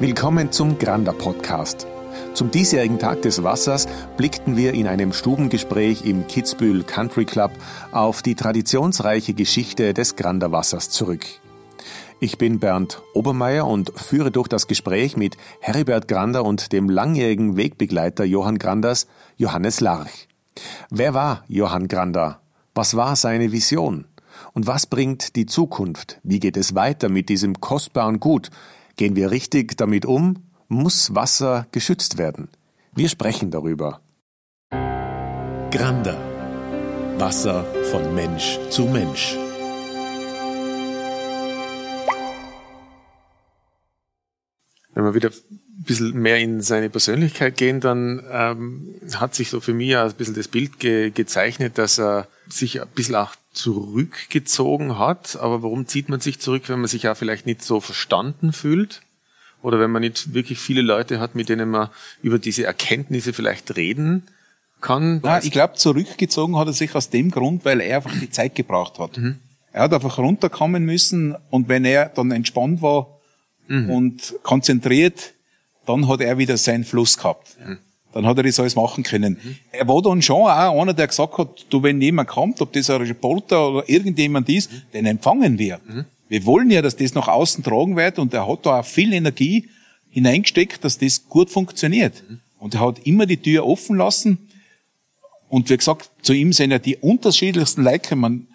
Willkommen zum Granda Podcast. Zum diesjährigen Tag des Wassers blickten wir in einem Stubengespräch im Kitzbühel Country Club auf die traditionsreiche Geschichte des Granda Wassers zurück. Ich bin Bernd Obermeier und führe durch das Gespräch mit Heribert Grander und dem langjährigen Wegbegleiter Johann Granders, Johannes Larch. Wer war Johann Grander? Was war seine Vision? Und was bringt die Zukunft? Wie geht es weiter mit diesem kostbaren Gut? Gehen wir richtig damit um? Muss Wasser geschützt werden? Wir sprechen darüber. Grander. Wasser von Mensch zu Mensch. Wenn wir wieder ein bisschen mehr in seine Persönlichkeit gehen, dann ähm, hat sich so für mich ein bisschen das Bild ge gezeichnet, dass er sich ein bisschen auch zurückgezogen hat. Aber warum zieht man sich zurück, wenn man sich ja vielleicht nicht so verstanden fühlt? Oder wenn man nicht wirklich viele Leute hat, mit denen man über diese Erkenntnisse vielleicht reden kann? Nein, ich glaube, zurückgezogen hat er sich aus dem Grund, weil er einfach die Zeit gebraucht hat. Mhm. Er hat einfach runterkommen müssen und wenn er dann entspannt war mhm. und konzentriert, dann hat er wieder seinen Fluss gehabt. Mhm. Dann hat er das alles machen können. Mhm. Er war dann schon auch einer, der gesagt hat, du, wenn jemand kommt, ob das ein Reporter oder irgendjemand ist, mhm. den empfangen wir. Mhm. Wir wollen ja, dass das nach außen tragen wird und er hat da auch viel Energie hineingesteckt, dass das gut funktioniert. Mhm. Und er hat immer die Tür offen lassen. Und wie gesagt, zu ihm sind ja die unterschiedlichsten Leute, man,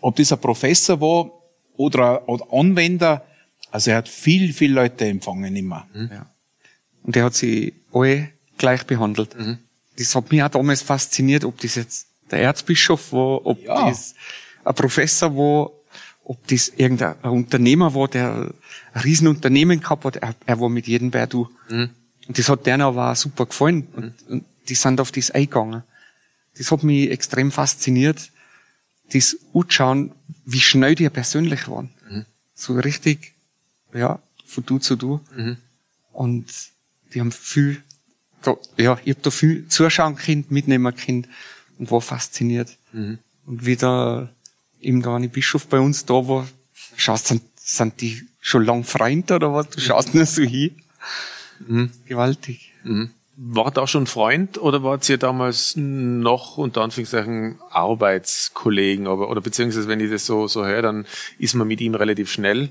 ob das ein Professor war oder ein Anwender, also er hat viel, viel Leute empfangen immer. Mhm. Ja. Und er hat sie alle gleich behandelt. Mhm. Das hat mich auch damals fasziniert, ob das jetzt der Erzbischof war, ob ja. das ein Professor war, ob das irgendein Unternehmer war, der ein Riesenunternehmen gehabt hat, er, er war mit jedem bei du. Mhm. Und das hat denen aber auch super gefallen. Und, mhm. und die sind auf das eingegangen. Das hat mich extrem fasziniert, das anschauen, wie schnell die persönlich waren. Mhm. So richtig, ja, von du zu du. Mhm. Und die haben viel, da, ja, ich hab da viel zuschauen können, mitnehmen können und war fasziniert. Mhm. Und wieder eben da eine Bischof bei uns da war, schaust, sind, sind die schon lang Freund oder was? Du schaust nur so hin. Mhm. Gewaltig. Mhm. War da schon Freund oder wart ihr damals noch unter Anführungszeichen Arbeitskollegen? Aber, oder beziehungsweise, wenn ich das so, so höre, dann ist man mit ihm relativ schnell.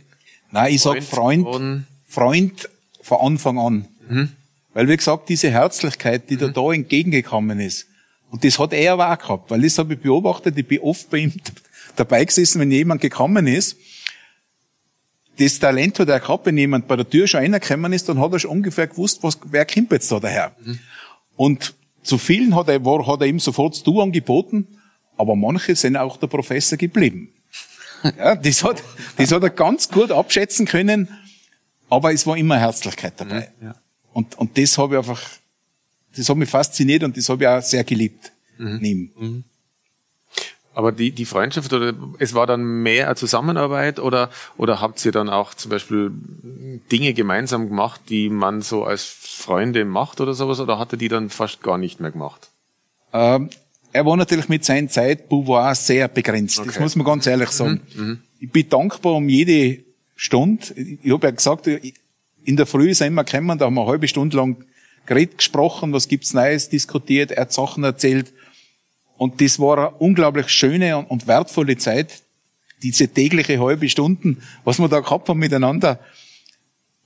Nein, ich Freund sag Freund, und Freund von Anfang an. Mhm. Weil, wie gesagt, diese Herzlichkeit, die mhm. da, da entgegengekommen ist, und das hat er aber auch gehabt, weil das habe ich beobachtet, ich bin oft bei ihm dabei gesessen, wenn jemand gekommen ist. Das Talent hat er gehabt, wenn jemand bei der Tür schon reingekommen ist, dann hat er schon ungefähr gewusst, was, wer kommt jetzt da daher. Mhm. Und zu vielen hat er, war, hat er ihm sofort Du angeboten, aber manche sind auch der Professor geblieben. Ja, das hat, das hat er ganz gut abschätzen können, aber es war immer Herzlichkeit dabei. Mhm, ja. Und, und das habe ich einfach, das hat mich fasziniert und das habe ich auch sehr geliebt. Mhm. Mhm. Aber die, die Freundschaft oder es war dann mehr eine Zusammenarbeit oder, oder habt ihr dann auch zum Beispiel Dinge gemeinsam gemacht, die man so als Freunde macht oder sowas oder hat er die dann fast gar nicht mehr gemacht? Ähm, er war natürlich mit seinem Zeitbouvoir sehr begrenzt. Okay. Das muss man ganz ehrlich sagen. Mhm, mhm. Ich bin dankbar um jede Stunde. Ich habe ja gesagt, in der Früh sind wir gekommen, da haben wir eine halbe Stunde lang geredet, gesprochen, was gibt's Neues, diskutiert, er hat Sachen erzählt. Und das war eine unglaublich schöne und wertvolle Zeit, diese tägliche halbe Stunden, was wir da gehabt haben miteinander.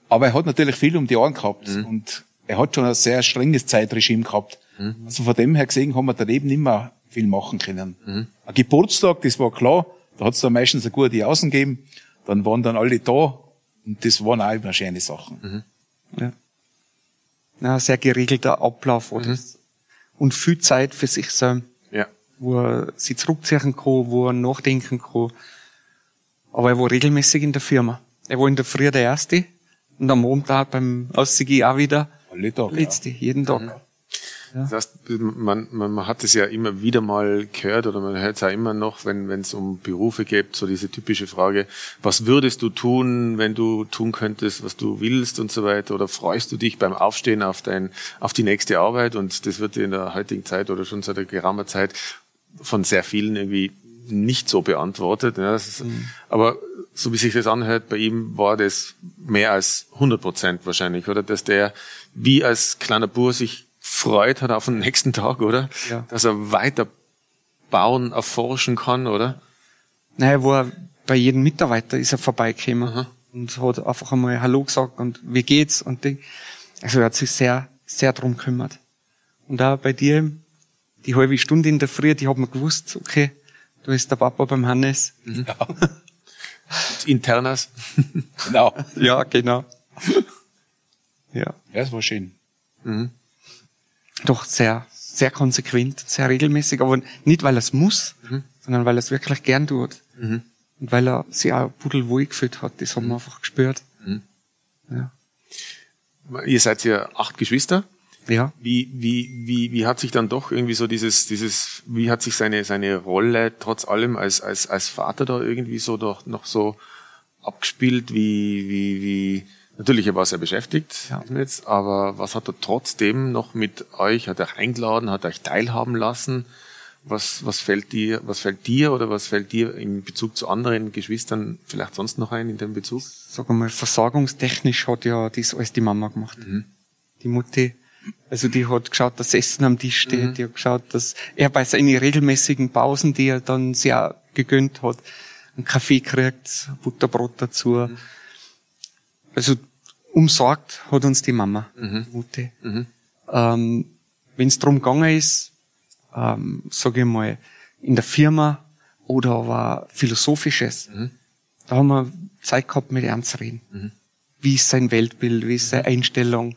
Aber er hat natürlich viel um die Ohren gehabt mhm. und er hat schon ein sehr strenges Zeitregime gehabt. Mhm. Also von dem her gesehen haben wir daneben nicht mehr viel machen können. Mhm. Ein Geburtstag, das war klar, da hat es dann meistens eine gute Außen gegeben, dann waren dann alle da und das waren auch immer schöne Sachen. Mhm. Ja. ja. sehr geregelter Ablauf oder mhm. und viel Zeit für sich selbst wo er sich zurückziehen kann, wo er nachdenken kann. Aber er war regelmäßig in der Firma. Er war in der Früh der Erste und am Montag beim Aussiege auch wieder Alle Tag, Letzte, ja. jeden Tag. Mhm. Ja. Das heißt, man, man, man hat es ja immer wieder mal gehört oder man hört es auch immer noch, wenn es um Berufe geht, so diese typische Frage, was würdest du tun, wenn du tun könntest, was du willst und so weiter? Oder freust du dich beim Aufstehen auf, dein, auf die nächste Arbeit? Und das wird in der heutigen Zeit oder schon seit einer geraumer Zeit von sehr vielen irgendwie nicht so beantwortet. Ja, ist, mhm. Aber so wie sich das anhört, bei ihm war das mehr als 100 Prozent wahrscheinlich, oder? Dass der wie als kleiner Bur sich freut hat auf den nächsten Tag, oder? Ja. Dass er weiter bauen, erforschen kann, oder? Naja, wo er bei jedem Mitarbeiter ist er vorbeigekommen Aha. und hat einfach einmal Hallo gesagt und wie geht's und Ding. Also er hat sich sehr, sehr drum gekümmert. Und auch bei dir, die halbe Stunde in der Früh, die hat man gewusst, okay, du bist der Papa beim Hannes. Mhm. Ja. Internas. genau. Ja, genau. Ja. Ja, es war schön. Mhm. Doch sehr, sehr konsequent, sehr regelmäßig, aber nicht, weil er es muss, mhm. sondern weil er es wirklich gern tut. Mhm. Und weil er sich auch pudelwohl gefühlt hat, das haben wir einfach gespürt. Mhm. Ja. Ihr seid ja acht Geschwister. Ja. Wie, wie, wie, wie hat sich dann doch irgendwie so dieses, dieses, wie hat sich seine, seine Rolle trotz allem als, als, als Vater da irgendwie so doch noch so abgespielt, wie, wie, wie, natürlich er war sehr beschäftigt jetzt, aber was hat er trotzdem noch mit euch, hat er euch eingeladen, hat er euch teilhaben lassen? Was, was fällt dir, was fällt dir oder was fällt dir in Bezug zu anderen Geschwistern vielleicht sonst noch ein in dem Bezug? Sag mal, versorgungstechnisch hat ja das alles die Mama gemacht. Mhm. Die Mutti also die hat geschaut, dass Essen am Tisch steht, mhm. die hat geschaut, dass er bei seinen regelmäßigen Pausen, die er dann sehr gegönnt hat, einen Kaffee kriegt, Butterbrot dazu. Mhm. Also umsorgt hat uns die Mama, mhm. Mutti. Mhm. Ähm, Wenn es darum gegangen ist, ähm, sage ich mal, in der Firma oder aber philosophisches, mhm. da haben wir Zeit gehabt, mit ihm zu reden. Mhm. Wie ist sein Weltbild, wie ist seine mhm. Einstellung,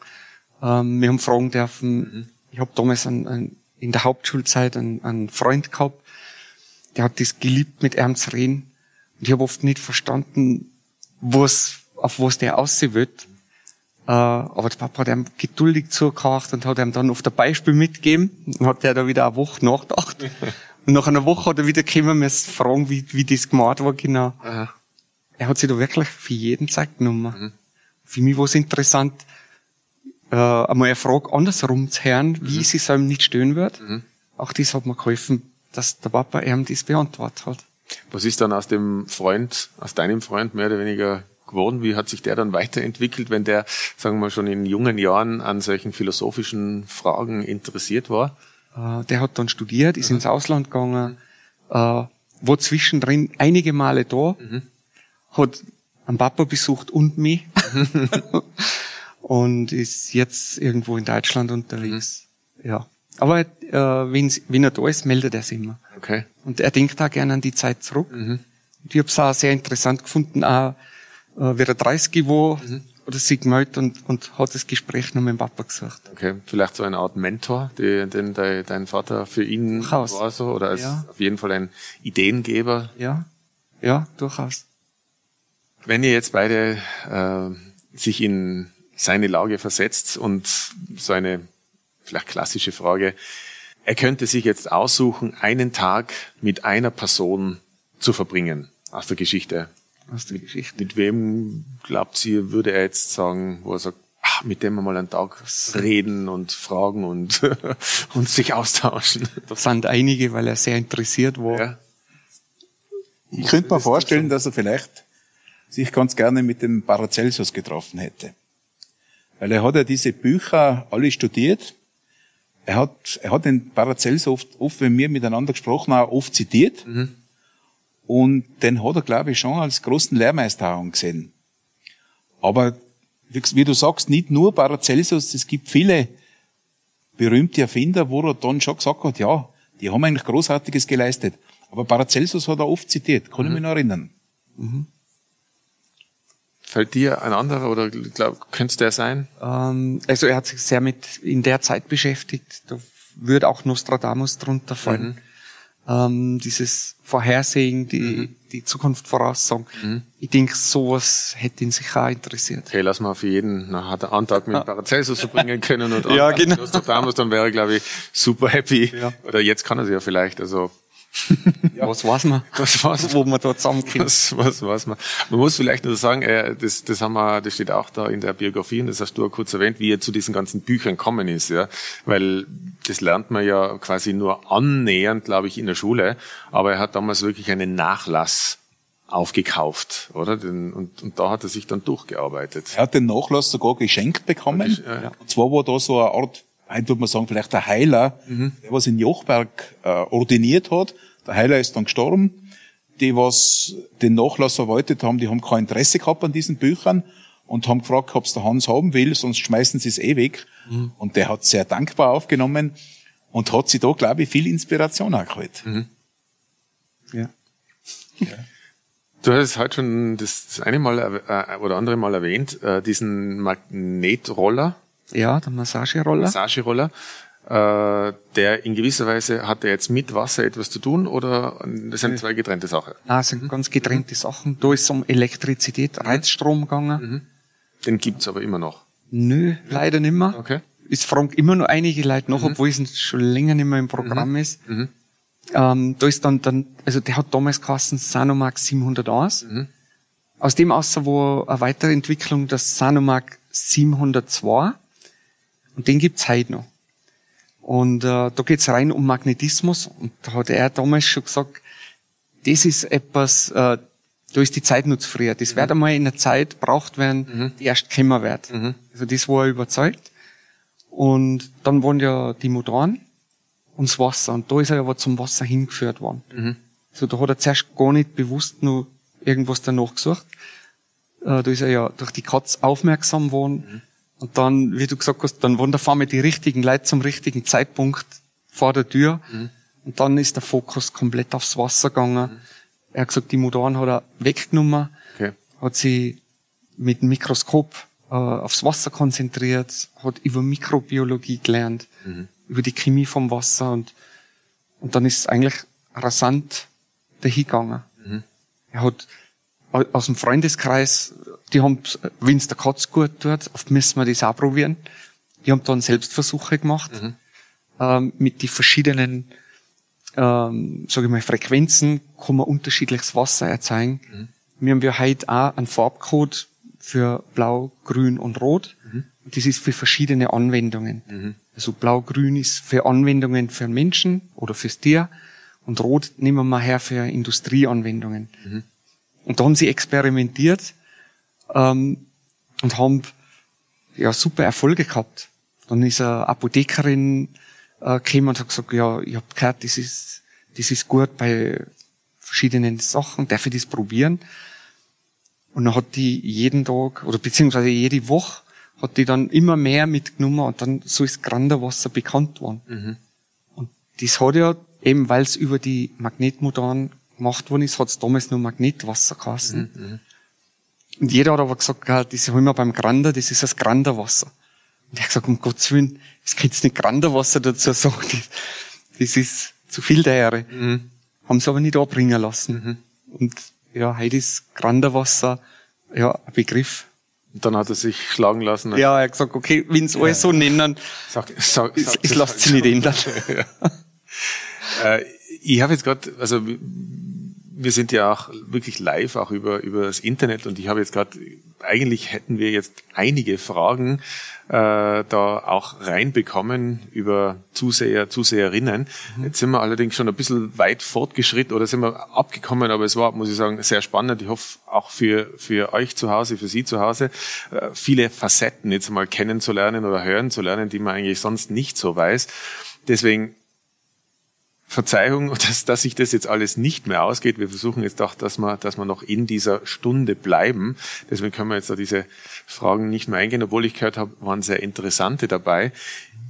ähm, wir haben fragen dürfen. Mhm. Ich habe damals einen, einen, in der Hauptschulzeit einen, einen Freund gehabt, der hat das geliebt, mit ihm zu reden. Und ich habe oft nicht verstanden, was, auf was der aussehen wird. Äh, aber der Papa hat ihm geduldig zugehört und hat ihm dann auf der Beispiel mitgegeben. Und hat der da wieder eine Woche nachgedacht. und nach einer Woche hat er wieder gekommen, müssen fragen, wie, wie das gemacht war genau. Aha. Er hat sich da wirklich für jeden Zeit genommen. Mhm. Für mich war es interessant, äh, einmal eine Frage andersrum zu hören, wie mhm. sie es einem nicht stören wird. Mhm. Auch das hat mir geholfen, dass der Papa ihm das beantwortet hat. Was ist dann aus dem Freund, aus deinem Freund mehr oder weniger geworden? Wie hat sich der dann weiterentwickelt, wenn der, sagen wir mal, schon in jungen Jahren an solchen philosophischen Fragen interessiert war? Äh, der hat dann studiert, ist mhm. ins Ausland gegangen, äh, war zwischendrin einige Male da, mhm. hat einen Papa besucht und mich. und ist jetzt irgendwo in Deutschland unterwegs. Mhm. Ja. Aber äh, wenn, wenn er da ist, meldet er sich immer. Okay. Und er denkt da gerne an die Zeit zurück. Mhm. Ich habe es auch sehr interessant gefunden, auch äh, wie er 30 war mhm. oder sich gemeldet und, und hat das Gespräch noch mit dem Papa gesucht. Okay, vielleicht so eine Art Mentor, die, den dein, dein Vater für ihn durchaus. war so, oder als ja. auf jeden Fall ein Ideengeber. Ja, ja, durchaus. Wenn ihr jetzt beide äh, sich in seine Lage versetzt und so eine vielleicht klassische Frage. Er könnte sich jetzt aussuchen, einen Tag mit einer Person zu verbringen aus der Geschichte. Aus der Geschichte. Mit wem glaubt sie, würde er jetzt sagen, wo er sagt, ach, mit dem wir mal einen Tag reden und fragen und, und sich austauschen? Da sind einige, weil er sehr interessiert war. Ja. Ich könnte mir vorstellen, dass er vielleicht sich ganz gerne mit dem Paracelsus getroffen hätte. Weil er hat ja diese Bücher alle studiert. Er hat, er hat den Paracelsus oft, oft, wenn wir miteinander gesprochen haben, oft zitiert. Mhm. Und den hat er, glaube ich, schon als großen Lehrmeister angesehen. Aber, wie du sagst, nicht nur Paracelsus, es gibt viele berühmte Erfinder, wo er dann schon gesagt hat, ja, die haben eigentlich Großartiges geleistet. Aber Paracelsus hat er oft zitiert, kann mhm. ich mich noch erinnern. Mhm. Fällt dir ein anderer oder glaub, könnte es der sein? Ähm, also er hat sich sehr mit in der Zeit beschäftigt. Da würde auch Nostradamus drunter fallen. Mhm. Ähm, dieses Vorhersehen, die, mhm. die Zukunft voraussagen. Mhm. Ich denke, sowas hätte ihn sicher auch interessiert. Okay, lass mal für jeden einen Antrag mit Paracelsus verbringen können und ja, genau. Nostradamus, dann wäre er, glaube ich, super happy. Ja. Oder jetzt kann er sie ja vielleicht. Also ja. Was weiß man? Was weiß Wo man da zusammenkommt. Was, was weiß man? Man muss vielleicht nur sagen, äh, das, das haben wir, das steht auch da in der Biografie und das hast du auch kurz erwähnt, wie er zu diesen ganzen Büchern kommen ist, ja. Weil das lernt man ja quasi nur annähernd, glaube ich, in der Schule. Aber er hat damals wirklich einen Nachlass aufgekauft, oder? und, und da hat er sich dann durchgearbeitet. Er hat den Nachlass sogar geschenkt bekommen. Ja, ja. Und zwar war da so eine Art, heute würde man sagen, vielleicht der Heiler, mhm. der was in Jochberg äh, ordiniert hat. Der Heiler ist dann gestorben. Die, was den Nachlass verwaltet haben, die haben kein Interesse gehabt an diesen Büchern und haben gefragt, ob es der Hans haben will, sonst schmeißen sie es eh weg. Mhm. Und der hat sehr dankbar aufgenommen und hat sich da, glaube ich, viel Inspiration auch geholt. Mhm. Ja. ja. Du hast heute schon das eine Mal äh, oder andere Mal erwähnt, äh, diesen Magnetroller. Ja, der Massageroller. Massageroller. Äh, der in gewisser Weise hat er jetzt mit Wasser etwas zu tun oder das sind zwei getrennte Sachen? Nein, das sind ganz getrennte Sachen. Da ist es um Elektrizität, mhm. Reizstrom gegangen. Mhm. Den gibt's aber immer noch. Nö, leider nicht mehr. Okay. Es fragen immer noch einige Leute noch, mhm. obwohl es schon länger nicht mehr im Programm mhm. ist. Mhm. Ähm, da ist dann, dann, also der hat damals geheißen Sanomax 701. Mhm. Aus dem außer wo eine Weiterentwicklung das Sanomax 702. Und den gibt's heute noch. Und äh, da geht's rein um Magnetismus. Und da hat er damals schon gesagt, das ist etwas, äh, da ist die Zeit noch zu früh. Das mhm. wird einmal in der Zeit braucht werden, mhm. die erst kommen wird. Mhm. Also das war er überzeugt. Und dann waren ja die Motoren und das Wasser. Und da ist er aber zum Wasser hingeführt worden. Mhm. So, da hat er zuerst gar nicht bewusst nur irgendwas danach gesucht. Äh, da ist er ja durch die Katz aufmerksam worden. Und dann, wie du gesagt hast, dann waren da vor mir die richtigen Leute zum richtigen Zeitpunkt vor der Tür. Mhm. Und dann ist der Fokus komplett aufs Wasser gegangen. Mhm. Er hat gesagt, die Motoren hat er weggenommen, okay. hat sie mit dem Mikroskop äh, aufs Wasser konzentriert, hat über Mikrobiologie gelernt. Mhm über die Chemie vom Wasser und, und dann ist es eigentlich rasant dahingegangen. Mhm. Er hat aus dem Freundeskreis, die haben, wenn es der Katz gut tut, oft müssen wir das auch probieren. Die haben dann Selbstversuche gemacht, mhm. ähm, mit die verschiedenen, ähm, sage ich mal, Frequenzen kann man unterschiedliches Wasser erzeugen. Mhm. Wir haben ja heute auch einen Farbcode für Blau, Grün und Rot. Mhm. Das ist für verschiedene Anwendungen. Mhm. Also blau-grün ist für Anwendungen für Menschen oder fürs Tier und rot nehmen wir her für Industrieanwendungen. Mhm. Und da haben sie experimentiert ähm, und haben ja super Erfolge gehabt. Dann ist eine Apothekerin äh, gekommen und hat gesagt, ja, ich habe gehört, das ist, das ist gut bei verschiedenen Sachen, darf ich das probieren? Und dann hat die jeden Tag oder beziehungsweise jede Woche hat die dann immer mehr mitgenommen und dann so ist Granderwasser bekannt worden. Mhm. Und das hat ja, eben weil es über die Magnetmotoren gemacht worden ist, hat es damals nur Magnetwasser geheißen. Mhm, mhm. Und jeder hat aber gesagt, ja, das haben wir beim Grander, das ist das Granderwasser. Und er hat gesagt, um Gottes Willen, es kannst nicht Granderwasser dazu sagen, das, ist zu viel der Ehre. Mhm. Haben sie aber nicht abbringen lassen. Mhm. Und ja, heute ist Granderwasser ja ein Begriff. Und dann hat er sich schlagen lassen. Ja, er hat gesagt, okay, wenn sie ja. alles so nennen, sag, sag, sag, ich lasse sie nicht ändern. ja. äh, ich habe jetzt gerade, also wir sind ja auch wirklich live, auch über, über das Internet und ich habe jetzt gerade, eigentlich hätten wir jetzt einige Fragen äh, da auch reinbekommen über Zuseher, Zuseherinnen. Mhm. Jetzt sind wir allerdings schon ein bisschen weit fortgeschritten oder sind wir abgekommen, aber es war, muss ich sagen, sehr spannend. Ich hoffe auch für, für euch zu Hause, für Sie zu Hause, äh, viele Facetten jetzt mal kennenzulernen oder hören zu lernen, die man eigentlich sonst nicht so weiß. Deswegen Verzeihung, dass, dass sich das jetzt alles nicht mehr ausgeht. Wir versuchen jetzt auch, dass wir, dass wir noch in dieser Stunde bleiben. Deswegen können wir jetzt da diese Fragen nicht mehr eingehen, obwohl ich gehört habe, waren sehr interessante dabei.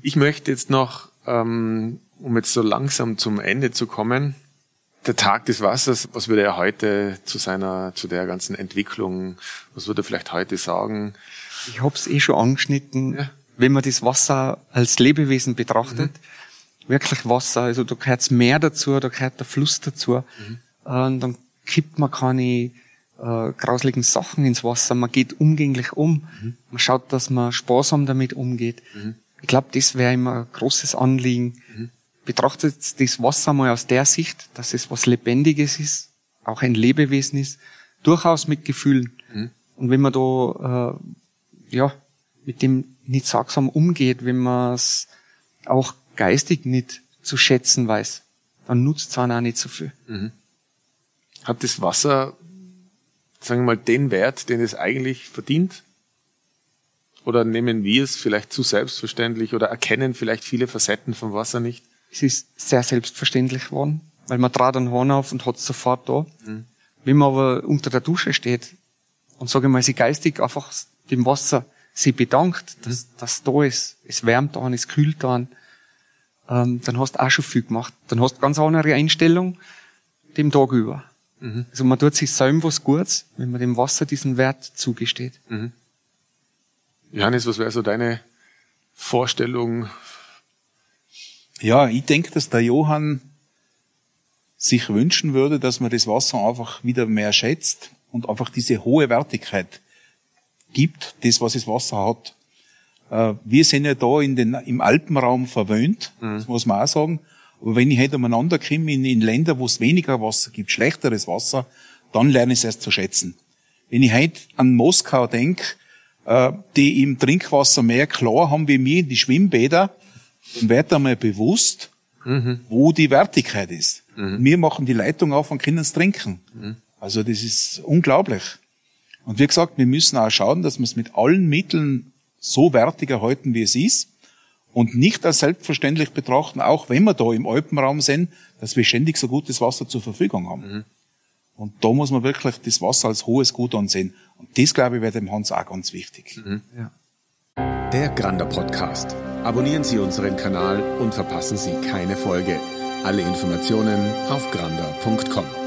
Ich möchte jetzt noch, ähm, um jetzt so langsam zum Ende zu kommen, der Tag des Wassers, was würde er heute zu seiner, zu der ganzen Entwicklung, was würde er vielleicht heute sagen? Ich habe es eh schon angeschnitten. Ja. Wenn man das Wasser als Lebewesen betrachtet, mhm wirklich Wasser. Also da gehört Meer dazu, da gehört der Fluss dazu. Mhm. Und dann kippt man keine äh, grauslichen Sachen ins Wasser. Man geht umgänglich um. Mhm. Man schaut, dass man sparsam damit umgeht. Mhm. Ich glaube, das wäre immer ein großes Anliegen. Mhm. betrachtet das Wasser mal aus der Sicht, dass es was Lebendiges ist, auch ein Lebewesen ist, durchaus mit Gefühlen. Mhm. Und wenn man da äh, ja mit dem nicht sorgsam umgeht, wenn man es auch geistig nicht zu schätzen weiß, dann nutzt es auch nicht so viel. Mhm. Hat das Wasser, sagen wir mal, den Wert, den es eigentlich verdient? Oder nehmen wir es vielleicht zu selbstverständlich oder erkennen vielleicht viele Facetten vom Wasser nicht? Es ist sehr selbstverständlich geworden, weil man trat den Horn auf und hat es sofort da. Mhm. Wenn man aber unter der Dusche steht und sage mal, sie geistig einfach dem Wasser sie bedankt, dass das da ist, es wärmt an, es kühlt an, ähm, dann hast du auch schon viel gemacht. Dann hast du ganz andere Einstellung dem Tag über. Mhm. Also man tut sich selber was Gutes, wenn man dem Wasser diesen Wert zugesteht. Mhm. Johannes, was wäre so deine Vorstellung? Ja, ich denke, dass der Johann sich wünschen würde, dass man das Wasser einfach wieder mehr schätzt und einfach diese hohe Wertigkeit gibt, das, was das Wasser hat. Äh, wir sind ja da in den, im Alpenraum verwöhnt, mhm. das muss man auch sagen. Aber wenn ich halt umeinander komme in, in Länder, wo es weniger Wasser gibt, schlechteres Wasser, dann lerne ich es erst zu schätzen. Wenn ich heute an Moskau denke, äh, die im Trinkwasser mehr klar haben wie mir in die Schwimmbäder, dann wird einmal bewusst, mhm. wo die Wertigkeit ist. Mhm. Wir machen die Leitung auf und können es trinken. Mhm. Also das ist unglaublich. Und wie gesagt, wir müssen auch schauen, dass wir es mit allen Mitteln so wertig erhalten, wie es ist. Und nicht als selbstverständlich betrachten, auch wenn wir da im Alpenraum sind, dass wir ständig so gutes Wasser zur Verfügung haben. Mhm. Und da muss man wirklich das Wasser als hohes Gut ansehen. Und das, glaube ich, wäre dem Hans auch ganz wichtig. Mhm. Ja. Der Grander Podcast. Abonnieren Sie unseren Kanal und verpassen Sie keine Folge. Alle Informationen auf grander.com.